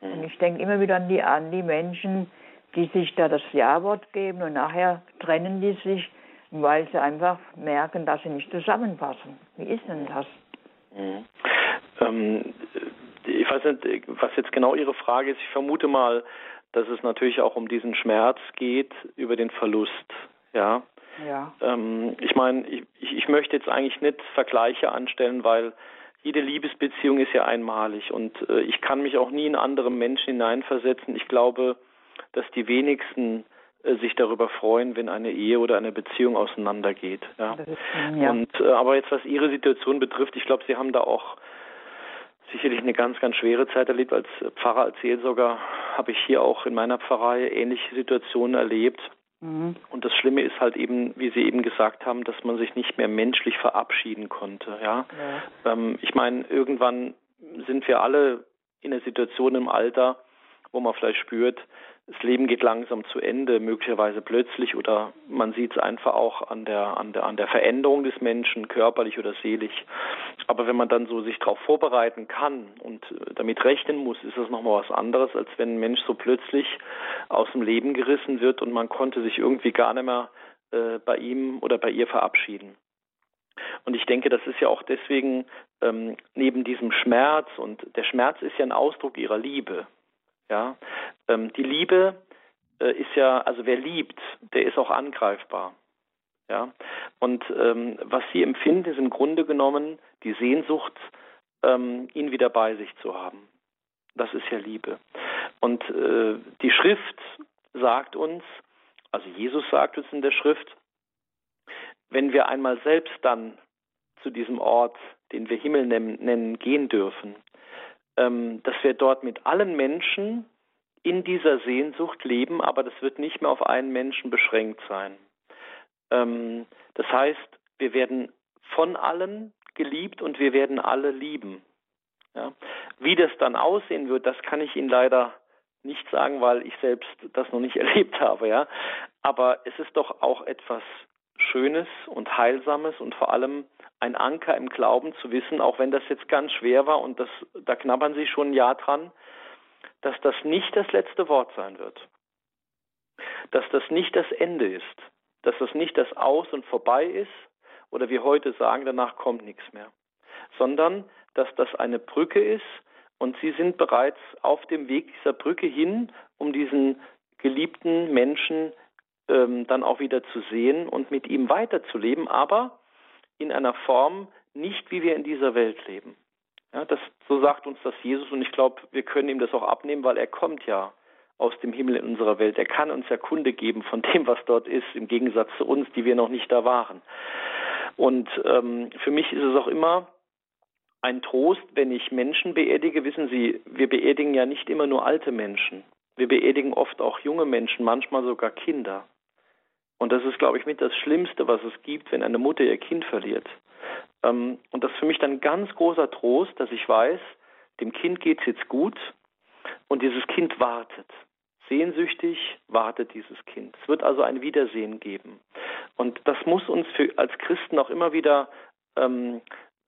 Speaker 3: Mhm. Und ich denke immer wieder an die, an die Menschen, die sich da das Ja-Wort geben und nachher trennen die sich, weil sie einfach merken, dass sie nicht zusammenpassen. Wie ist denn das?
Speaker 2: Mhm. Ähm, weiß nicht, was jetzt genau Ihre Frage ist. Ich vermute mal, dass es natürlich auch um diesen Schmerz geht über den Verlust. Ja. Ja. Ähm, ich meine, ich, ich möchte jetzt eigentlich nicht Vergleiche anstellen, weil jede Liebesbeziehung ist ja einmalig und äh, ich kann mich auch nie in andere Menschen hineinversetzen. Ich glaube, dass die wenigsten äh, sich darüber freuen, wenn eine Ehe oder eine Beziehung auseinandergeht. Ja. Ist, ja. Und äh, aber jetzt was Ihre Situation betrifft, ich glaube, Sie haben da auch sicherlich eine ganz, ganz schwere Zeit erlebt. Als Pfarrer, als Seelsorger habe ich hier auch in meiner Pfarrei ähnliche Situationen erlebt. Mhm. Und das Schlimme ist halt eben, wie Sie eben gesagt haben, dass man sich nicht mehr menschlich verabschieden konnte. Ja, ja. Ähm, ich meine, irgendwann sind wir alle in der Situation im Alter, wo man vielleicht spürt, das Leben geht langsam zu Ende, möglicherweise plötzlich oder man sieht es einfach auch an der, an der, an der Veränderung des Menschen, körperlich oder seelisch. Aber wenn man dann so sich darauf vorbereiten kann und damit rechnen muss, ist das nochmal was anderes, als wenn ein Mensch so plötzlich aus dem Leben gerissen wird und man konnte sich irgendwie gar nicht mehr äh, bei ihm oder bei ihr verabschieden. Und ich denke, das ist ja auch deswegen ähm, neben diesem Schmerz und der Schmerz ist ja ein Ausdruck ihrer Liebe. Ja, ähm, die Liebe äh, ist ja, also wer liebt, der ist auch angreifbar. Ja, und ähm, was sie empfinden, ist im Grunde genommen die Sehnsucht, ähm, ihn wieder bei sich zu haben. Das ist ja Liebe. Und äh, die Schrift sagt uns, also Jesus sagt uns in der Schrift, wenn wir einmal selbst dann zu diesem Ort, den wir Himmel nennen, gehen dürfen, ähm, dass wir dort mit allen Menschen in dieser Sehnsucht leben, aber das wird nicht mehr auf einen Menschen beschränkt sein. Ähm, das heißt, wir werden von allen geliebt und wir werden alle lieben. Ja. Wie das dann aussehen wird, das kann ich Ihnen leider nicht sagen, weil ich selbst das noch nicht erlebt habe. Ja. Aber es ist doch auch etwas Schönes und Heilsames und vor allem ein Anker im Glauben zu wissen, auch wenn das jetzt ganz schwer war und das, da knabbern Sie schon ein Jahr dran, dass das nicht das letzte Wort sein wird. Dass das nicht das Ende ist. Dass das nicht das Aus und vorbei ist oder wir heute sagen, danach kommt nichts mehr. Sondern, dass das eine Brücke ist und Sie sind bereits auf dem Weg dieser Brücke hin, um diesen geliebten Menschen ähm, dann auch wieder zu sehen und mit ihm weiterzuleben, aber in einer Form nicht, wie wir in dieser Welt leben. Ja, das, so sagt uns das Jesus und ich glaube, wir können ihm das auch abnehmen, weil er kommt ja aus dem Himmel in unserer Welt. Er kann uns ja Kunde geben von dem, was dort ist, im Gegensatz zu uns, die wir noch nicht da waren. Und ähm, für mich ist es auch immer ein Trost, wenn ich Menschen beerdige. Wissen Sie, wir beerdigen ja nicht immer nur alte Menschen. Wir beerdigen oft auch junge Menschen, manchmal sogar Kinder. Und das ist, glaube ich, mit das Schlimmste, was es gibt, wenn eine Mutter ihr Kind verliert. Ähm, und das ist für mich dann ganz großer Trost, dass ich weiß, dem Kind geht es jetzt gut und dieses Kind wartet. Sehnsüchtig wartet dieses Kind. Es wird also ein Wiedersehen geben. Und das muss uns für, als Christen auch immer wieder, ähm,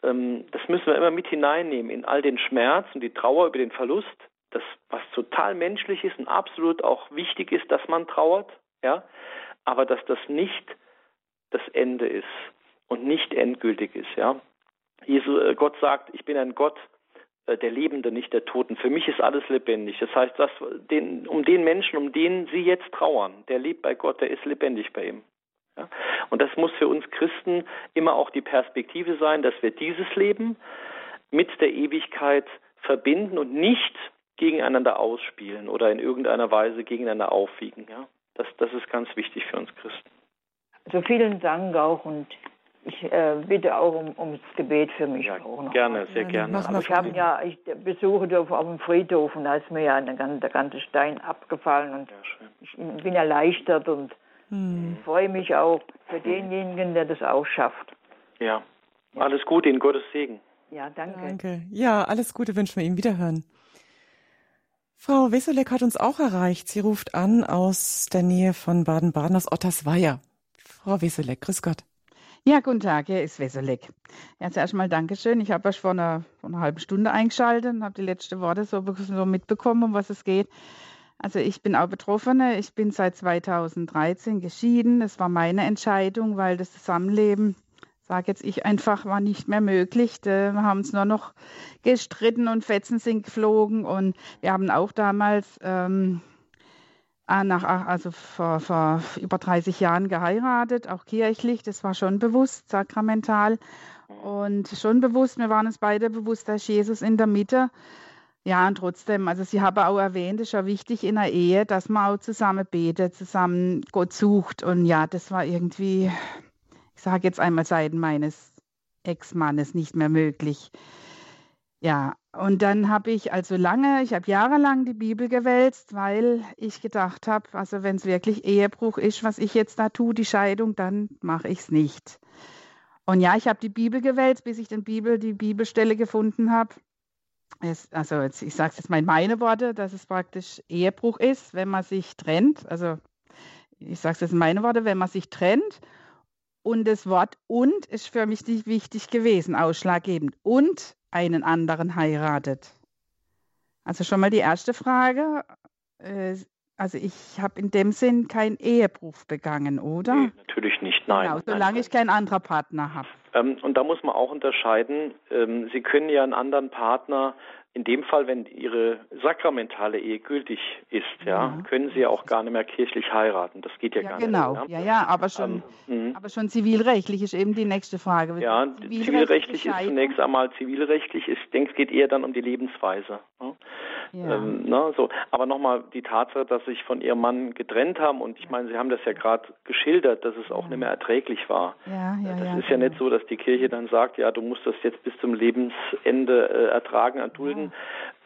Speaker 2: ähm, das müssen wir immer mit hineinnehmen in all den Schmerz und die Trauer über den Verlust, das, was total menschlich ist und absolut auch wichtig ist, dass man trauert, ja aber dass das nicht das Ende ist und nicht endgültig ist. Ja? Jesus, äh, Gott sagt, ich bin ein Gott äh, der Lebenden, nicht der Toten. Für mich ist alles lebendig. Das heißt, das, den, um den Menschen, um den Sie jetzt trauern, der lebt bei Gott, der ist lebendig bei ihm. Ja? Und das muss für uns Christen immer auch die Perspektive sein, dass wir dieses Leben mit der Ewigkeit verbinden und nicht gegeneinander ausspielen oder in irgendeiner Weise gegeneinander aufwiegen. Ja? Das, das ist ganz wichtig für uns Christen.
Speaker 3: Also vielen Dank auch und ich äh, bitte auch um, ums Gebet für mich
Speaker 2: ja,
Speaker 3: auch noch.
Speaker 2: Gerne, sehr gerne.
Speaker 3: Aber ich habe ja, ich besuche auf, auf dem Friedhof und da ist mir ja der, der ganze Stein abgefallen und ja, ich bin erleichtert und hm. freue mich auch für denjenigen, der das auch schafft.
Speaker 2: Ja, alles Gute, in Gottes Segen.
Speaker 3: Ja, danke.
Speaker 1: Danke. Ja, alles Gute wünschen wir Ihnen. Wiederhören. Frau Wesselek hat uns auch erreicht. Sie ruft an aus der Nähe von Baden-Baden, aus Ottersweier. Frau Wesselek, grüß Gott.
Speaker 4: Ja, guten Tag, hier ist Wesselek. Ja, zuerst mal Dankeschön. Ich habe euch vor einer, vor einer halben Stunde eingeschaltet und habe die letzten Worte so, so mitbekommen, um was es geht. Also ich bin auch Betroffene. Ich bin seit 2013 geschieden. Das war meine Entscheidung, weil das Zusammenleben sage jetzt ich einfach, war nicht mehr möglich. Wir haben uns nur noch gestritten und Fetzen sind geflogen und wir haben auch damals ähm, ah, nach, also vor, vor über 30 Jahren geheiratet, auch kirchlich. Das war schon bewusst, sakramental und schon bewusst. Wir waren uns beide bewusst, dass Jesus in der Mitte. Ja, und trotzdem, also Sie haben auch erwähnt, es ist ja wichtig in der Ehe, dass man auch zusammen betet, zusammen Gott sucht. Und ja, das war irgendwie ich sage jetzt einmal Seiten meines Ex-Mannes nicht mehr möglich. Ja, und dann habe ich also lange, ich habe jahrelang die Bibel gewälzt, weil ich gedacht habe, also wenn es wirklich Ehebruch ist, was ich jetzt da tue, die Scheidung, dann mache ich es nicht. Und ja, ich habe die Bibel gewälzt, bis ich den Bibel, die Bibelstelle gefunden habe, also jetzt, ich sage es jetzt mal in meine Worte, dass es praktisch Ehebruch ist, wenn man sich trennt. Also ich sage es jetzt in meine Worte, wenn man sich trennt. Und das Wort und ist für mich nicht wichtig gewesen, ausschlaggebend. Und einen anderen heiratet. Also schon mal die erste Frage. Äh, also ich habe in dem Sinn keinen Ehebruch begangen, oder? Nee,
Speaker 2: natürlich nicht, nein. Genau,
Speaker 4: solange nein. ich keinen anderen Partner habe.
Speaker 2: Ähm, und da muss man auch unterscheiden. Ähm, Sie können ja einen anderen Partner in dem Fall, wenn Ihre sakramentale Ehe gültig ist, ja, ja, können Sie ja auch gar nicht mehr kirchlich heiraten. Das geht ja, ja gar
Speaker 4: genau.
Speaker 2: nicht.
Speaker 4: Genau, ja, ja, aber schon, ähm, aber schon zivilrechtlich ist eben die nächste Frage.
Speaker 2: Ja, zivilrechtlich ist zunächst einmal zivilrechtlich. Ich denke, es geht eher dann um die Lebensweise. Ne? Ja. Ähm, ne, so. Aber nochmal die Tatsache, dass sich von ihrem Mann getrennt haben und ich meine, Sie haben das ja gerade geschildert, dass es auch ja. nicht mehr erträglich war. Ja, ja, das ist ja nicht so, dass die Kirche dann sagt, ja, du musst das jetzt bis zum Lebensende äh, ertragen, erdulden,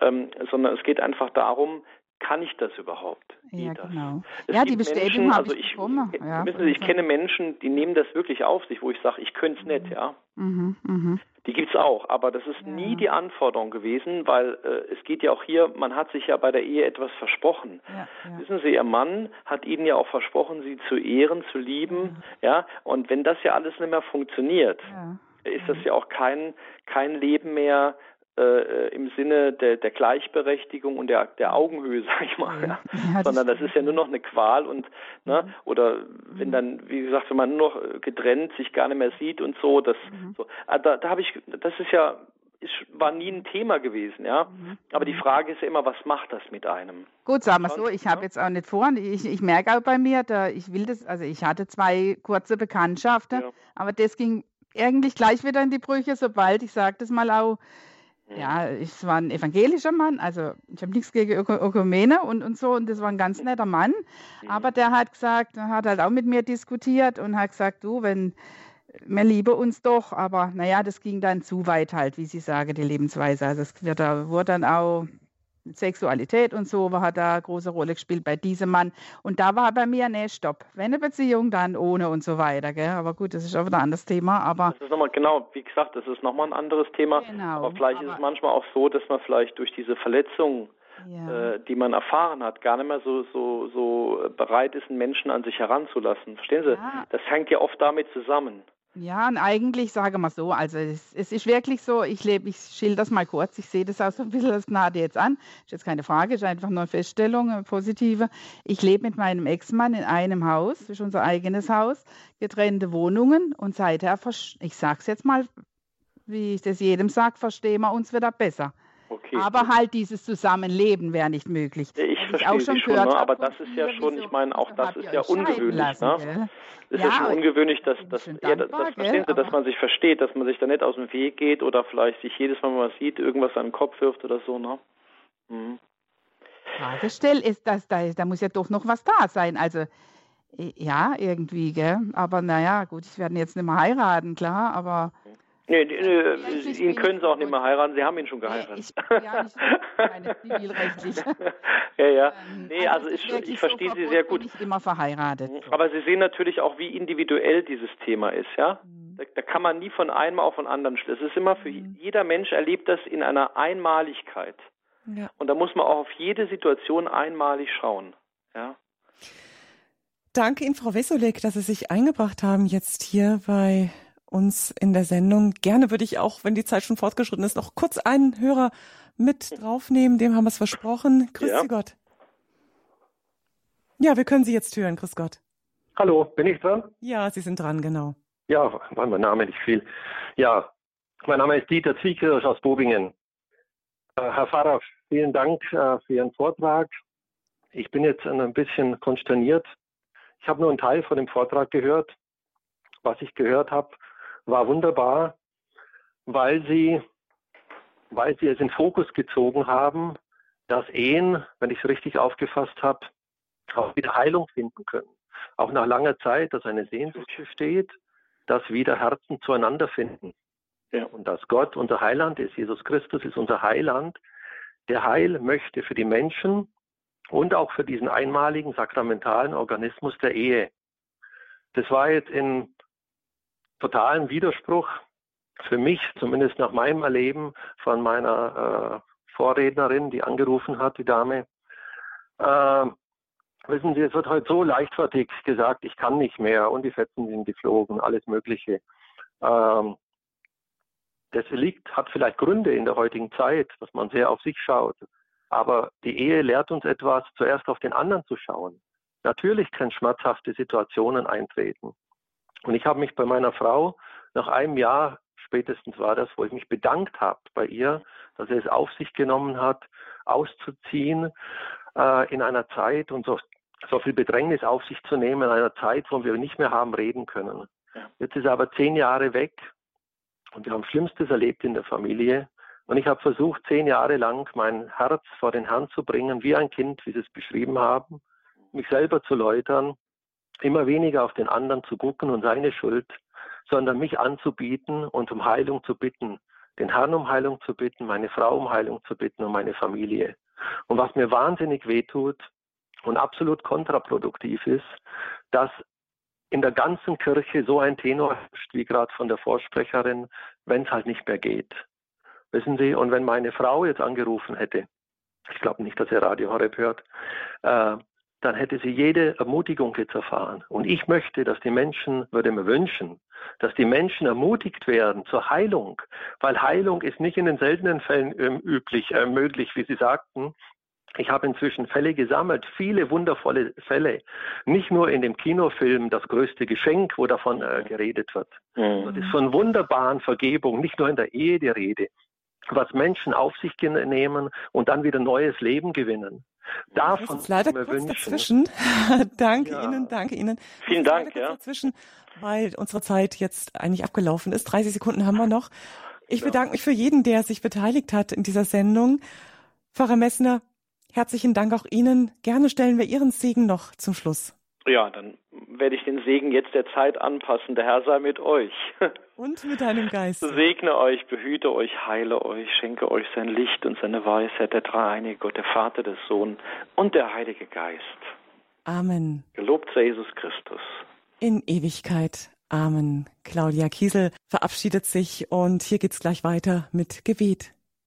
Speaker 2: ähm, sondern es geht einfach darum, kann ich das überhaupt?
Speaker 4: Ja, genau. Es ja, die Bestätigung habe
Speaker 2: also ich, ich ja, wissen Sie, ich kenne Menschen, die nehmen das wirklich auf sich, wo ich sage, ich könnte es nicht, ja. Mhm, mh. Die gibt es auch, aber das ist ja. nie die Anforderung gewesen, weil äh, es geht ja auch hier, man hat sich ja bei der Ehe etwas versprochen. Ja, ja. Wissen Sie, Ihr Mann hat Ihnen ja auch versprochen, Sie zu ehren, zu lieben, ja, und wenn das ja alles nicht mehr funktioniert, ist das ja auch kein, kein Leben mehr, äh, im Sinne der, der, Gleichberechtigung und der, der Augenhöhe, sag ich mal, ja. Ja, sondern das ist ja nur noch eine Qual und ne, mhm. oder wenn mhm. dann, wie gesagt, wenn man nur noch getrennt sich gar nicht mehr sieht und so, das mhm. so, ah, da, da habe ich, das ist ja ist, war nie ein Thema gewesen, ja. Mhm. Aber die Frage ist ja immer, was macht das mit einem?
Speaker 4: Gut, sagen wir so, ich habe jetzt auch nicht vor, ich, ich merke auch bei mir, da, ich will das, also ich hatte zwei kurze Bekanntschaften, ja. aber das ging eigentlich gleich wieder in die Brüche, sobald, ich sage das mal auch, ja, es war ein evangelischer Mann, also ich habe nichts gegen Ökumene und, und so, und das war ein ganz netter Mann. Mhm. Aber der hat gesagt, hat halt auch mit mir diskutiert und hat gesagt, du, wenn wir lieben uns doch, aber naja, das ging dann zu weit halt, wie Sie sagen, die Lebensweise. Also es wird, da wurde dann auch Sexualität und so hat da eine große Rolle gespielt bei diesem Mann. Und da war bei mir, nee, stopp. Wenn eine Beziehung, dann ohne und so weiter. Gell? Aber gut, das ist auch wieder ein anderes Thema. Aber
Speaker 2: das ist nochmal, genau, wie gesagt, das ist nochmal ein anderes Thema. Genau, aber vielleicht aber ist es manchmal auch so, dass man vielleicht durch diese Verletzung, ja. äh, die man erfahren hat, gar nicht mehr so, so, so bereit ist, einen Menschen an sich heranzulassen. Verstehen Sie? Ja. Das hängt ja oft damit zusammen.
Speaker 4: Ja, und eigentlich sage mal so, also es, es ist wirklich so, ich lebe, ich schilder das mal kurz, ich sehe das auch so ein bisschen als Gnade jetzt an. Ist jetzt keine Frage, ist einfach nur eine Feststellung, eine positive. Ich lebe mit meinem Ex-Mann in einem Haus, ist unser eigenes Haus, getrennte Wohnungen und seither, ich sage es jetzt mal, wie ich das jedem sage, verstehen wir uns wieder besser. Okay. Aber halt dieses Zusammenleben wäre nicht möglich.
Speaker 2: Ich verstehe Sie schon, ne? aber das ist ja schon, ich meine, auch das ist ja ungewöhnlich. Lassen, ne? Es ist ja, schon ungewöhnlich, dass, dass, ja, das, das verstehen Sie, dass man sich versteht, dass man sich da nicht aus dem Weg geht oder vielleicht sich jedes Mal, wenn man sieht, irgendwas an den Kopf wirft oder so. Ne?
Speaker 4: Mhm. Fragestell ist das, da, da muss ja doch noch was da sein. Also ja, irgendwie, gell? Aber naja, gut, ich werde jetzt nicht mehr heiraten, klar, aber.
Speaker 2: Nee, nee, nee ihn können sie auch nicht mehr heiraten, sie haben ihn schon geheiratet. Ich, ja, ich meine zivilrechtlich. ja, ja. Ähm, nee, also, also ich, ich verstehe Sie sehr gut.
Speaker 4: Nicht immer verheiratet. Mhm.
Speaker 2: Aber Sie sehen natürlich auch, wie individuell dieses Thema ist, ja? Mhm. Da, da, kann man nie von einem auf den anderen schließen. Es ist immer für mhm. jeder Mensch erlebt das in einer Einmaligkeit. Ja. Und da muss man auch auf jede Situation einmalig schauen, ja?
Speaker 1: Danke Ihnen, Frau Wessolek, dass Sie sich eingebracht haben jetzt hier bei uns in der Sendung. Gerne würde ich auch, wenn die Zeit schon fortgeschritten ist, noch kurz einen Hörer mit draufnehmen. Dem haben wir es versprochen. Grüß ja. Sie Gott. Ja, wir können Sie jetzt hören. Grüß Gott.
Speaker 5: Hallo, bin ich dran?
Speaker 1: Ja, Sie sind dran, genau.
Speaker 5: Ja, war mein Name nicht viel. Ja, mein Name ist Dieter Zwiekirch aus Bobingen. Äh, Herr Pfarrer, vielen Dank äh, für Ihren Vortrag. Ich bin jetzt ein bisschen konsterniert. Ich habe nur einen Teil von dem Vortrag gehört. Was ich gehört habe, war wunderbar, weil sie, weil sie es in Fokus gezogen haben, dass Ehen, wenn ich es richtig aufgefasst habe, auch wieder Heilung finden können. Auch nach langer Zeit, dass eine Sehnsucht besteht, dass wieder Herzen zueinander finden. Ja. Und dass Gott unser Heiland ist, Jesus Christus ist unser Heiland, der Heil möchte für die Menschen und auch für diesen einmaligen sakramentalen Organismus der Ehe. Das war jetzt in totalen Widerspruch für mich, zumindest nach meinem Erleben von meiner Vorrednerin, die angerufen hat, die Dame. Äh, wissen Sie, es wird heute so leichtfertig gesagt, ich kann nicht mehr und die Fetzen sind geflogen, alles Mögliche. Ähm, das liegt, hat vielleicht Gründe in der heutigen Zeit, dass man sehr auf sich schaut. Aber die Ehe lehrt uns etwas, zuerst auf den anderen zu schauen. Natürlich können schmerzhafte Situationen eintreten. Und ich habe mich bei meiner Frau nach einem Jahr spätestens war das, wo ich mich bedankt habe bei ihr, dass sie es auf sich genommen hat, auszuziehen äh, in einer Zeit und so, so viel Bedrängnis auf sich zu nehmen in einer Zeit, wo wir nicht mehr haben reden können. Jetzt ist er aber zehn Jahre weg und wir haben Schlimmstes erlebt in der Familie. Und ich habe versucht, zehn Jahre lang mein Herz vor den Herrn zu bringen, wie ein Kind, wie Sie es beschrieben haben, mich selber zu läutern, immer weniger auf den anderen zu gucken und seine Schuld, sondern mich anzubieten und um Heilung zu bitten, den Herrn um Heilung zu bitten, meine Frau um Heilung zu bitten und meine Familie. Und was mir wahnsinnig wehtut und absolut kontraproduktiv ist, dass in der ganzen Kirche so ein Tenor herrscht, wie gerade von der Vorsprecherin, wenn es halt nicht mehr geht. Wissen Sie, und wenn meine Frau jetzt angerufen hätte, ich glaube nicht, dass er Radio Horeb hört, äh, dann hätte sie jede Ermutigung jetzt erfahren. Und ich möchte, dass die Menschen, würde mir wünschen, dass die Menschen ermutigt werden zur Heilung, weil Heilung ist nicht in den seltenen Fällen ähm, üblich, äh, möglich, wie Sie sagten. Ich habe inzwischen Fälle gesammelt, viele wundervolle Fälle. Nicht nur in dem Kinofilm Das größte Geschenk, wo davon äh, geredet wird. Mhm. Das ist von wunderbaren Vergebungen, nicht nur in der Ehe die Rede, was Menschen auf sich nehmen und dann wieder neues Leben gewinnen.
Speaker 1: Davon ist leider kurz wünschen. dazwischen. danke ja. Ihnen, danke Ihnen.
Speaker 2: Vielen Dank. Ja.
Speaker 1: Dazwischen, weil unsere Zeit jetzt eigentlich abgelaufen ist. 30 Sekunden haben wir noch. Ich ja. bedanke mich für jeden, der sich beteiligt hat in dieser Sendung. Pfarrer Messner, herzlichen Dank auch Ihnen. Gerne stellen wir Ihren Segen noch zum Schluss.
Speaker 2: Ja, dann werde ich den Segen jetzt der Zeit anpassen. Der Herr sei mit euch.
Speaker 1: Und mit deinem Geist.
Speaker 2: Segne euch, behüte euch, heile euch, schenke euch sein Licht und seine Weisheit, der dreieinige Gott, der Vater, der Sohn und der Heilige Geist.
Speaker 1: Amen.
Speaker 2: Gelobt sei Jesus Christus.
Speaker 1: In Ewigkeit. Amen. Claudia Kiesel verabschiedet sich und hier geht's gleich weiter mit Gebet.